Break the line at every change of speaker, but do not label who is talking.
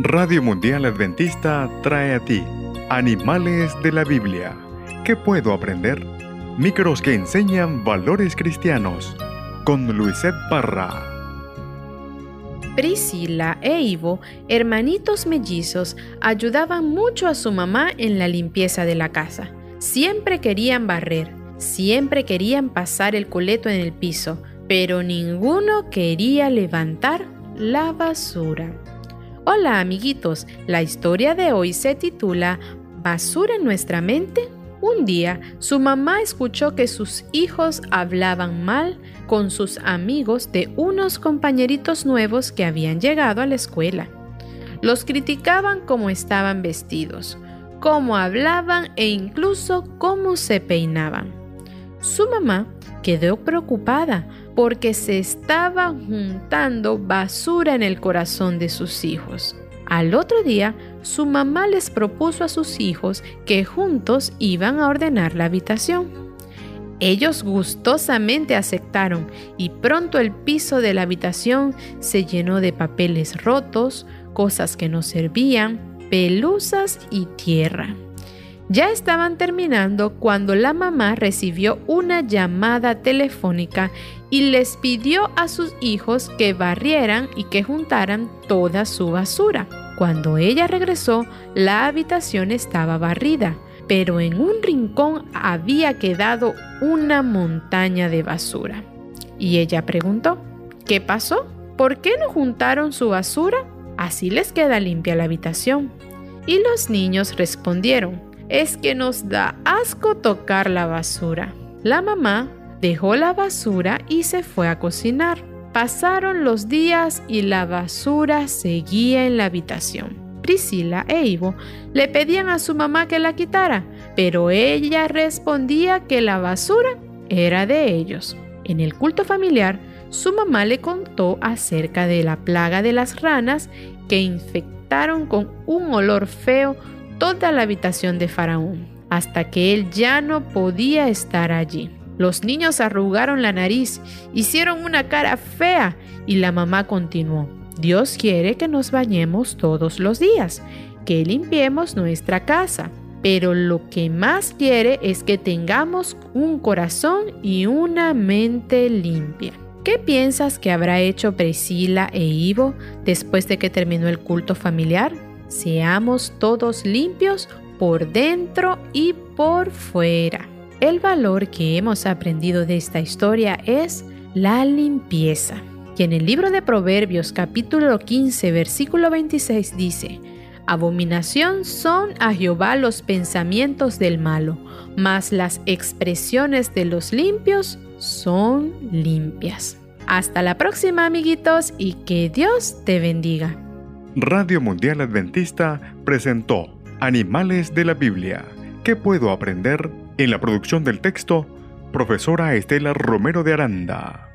Radio Mundial Adventista trae a ti Animales de la Biblia. ¿Qué puedo aprender? Micros que enseñan valores cristianos. Con Luisette Parra.
Priscila e Ivo, hermanitos mellizos, ayudaban mucho a su mamá en la limpieza de la casa. Siempre querían barrer, siempre querían pasar el coleto en el piso, pero ninguno quería levantar la basura. Hola amiguitos, la historia de hoy se titula ¿Basura en nuestra mente? Un día, su mamá escuchó que sus hijos hablaban mal con sus amigos de unos compañeritos nuevos que habían llegado a la escuela. Los criticaban cómo estaban vestidos, cómo hablaban e incluso cómo se peinaban. Su mamá quedó preocupada porque se estaba juntando basura en el corazón de sus hijos. Al otro día, su mamá les propuso a sus hijos que juntos iban a ordenar la habitación. Ellos gustosamente aceptaron y pronto el piso de la habitación se llenó de papeles rotos, cosas que no servían, pelusas y tierra. Ya estaban terminando cuando la mamá recibió una llamada telefónica y les pidió a sus hijos que barrieran y que juntaran toda su basura. Cuando ella regresó, la habitación estaba barrida, pero en un rincón había quedado una montaña de basura. Y ella preguntó, ¿qué pasó? ¿Por qué no juntaron su basura? Así les queda limpia la habitación. Y los niños respondieron, es que nos da asco tocar la basura. La mamá dejó la basura y se fue a cocinar. Pasaron los días y la basura seguía en la habitación. Priscila e Ivo le pedían a su mamá que la quitara, pero ella respondía que la basura era de ellos. En el culto familiar, su mamá le contó acerca de la plaga de las ranas que infectaron con un olor feo toda la habitación de Faraón, hasta que él ya no podía estar allí. Los niños arrugaron la nariz, hicieron una cara fea y la mamá continuó. Dios quiere que nos bañemos todos los días, que limpiemos nuestra casa, pero lo que más quiere es que tengamos un corazón y una mente limpia. ¿Qué piensas que habrá hecho Priscila e Ivo después de que terminó el culto familiar? Seamos todos limpios por dentro y por fuera. El valor que hemos aprendido de esta historia es la limpieza. Y en el libro de Proverbios capítulo 15 versículo 26 dice, Abominación son a Jehová los pensamientos del malo, mas las expresiones de los limpios son limpias. Hasta la próxima amiguitos y que Dios te bendiga.
Radio Mundial Adventista presentó Animales de la Biblia. ¿Qué puedo aprender? En la producción del texto, profesora Estela Romero de Aranda.